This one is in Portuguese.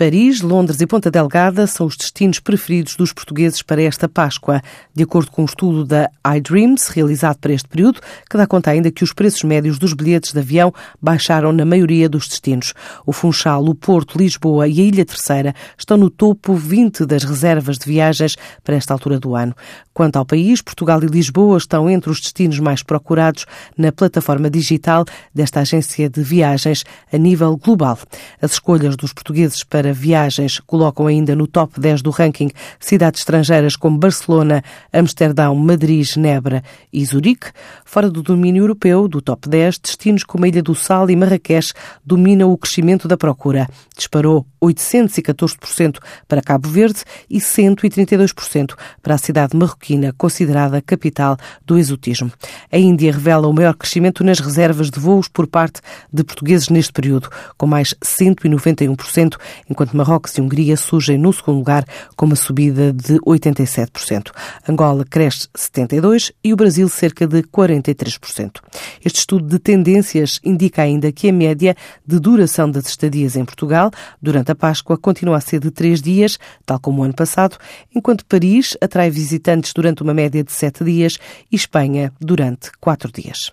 Paris, Londres e Ponta Delgada são os destinos preferidos dos portugueses para esta Páscoa, de acordo com um estudo da iDreams, realizado para este período, que dá conta ainda que os preços médios dos bilhetes de avião baixaram na maioria dos destinos. O Funchal, o Porto, Lisboa e a Ilha Terceira estão no topo 20 das reservas de viagens para esta altura do ano. Quanto ao país, Portugal e Lisboa estão entre os destinos mais procurados na plataforma digital desta agência de viagens a nível global. As escolhas dos portugueses para para viagens colocam ainda no top 10 do ranking cidades estrangeiras como Barcelona, Amsterdão, Madrid, Genebra e Zurique. Fora do domínio europeu, do top 10, destinos como a Ilha do Sal e Marrakech dominam o crescimento da procura. Disparou 814% para Cabo Verde e 132% para a cidade marroquina, considerada capital do exotismo. A Índia revela o maior crescimento nas reservas de voos por parte de portugueses neste período, com mais 191%, enquanto Marrocos e Hungria surgem no segundo lugar com uma subida de 87%. Angola cresce 72% e o Brasil cerca de 43%. Este estudo de tendências indica ainda que a média de duração das estadias em Portugal durante a Páscoa continua a ser de três dias, tal como o ano passado, enquanto Paris atrai visitantes durante uma média de sete dias e Espanha durante quatro dias.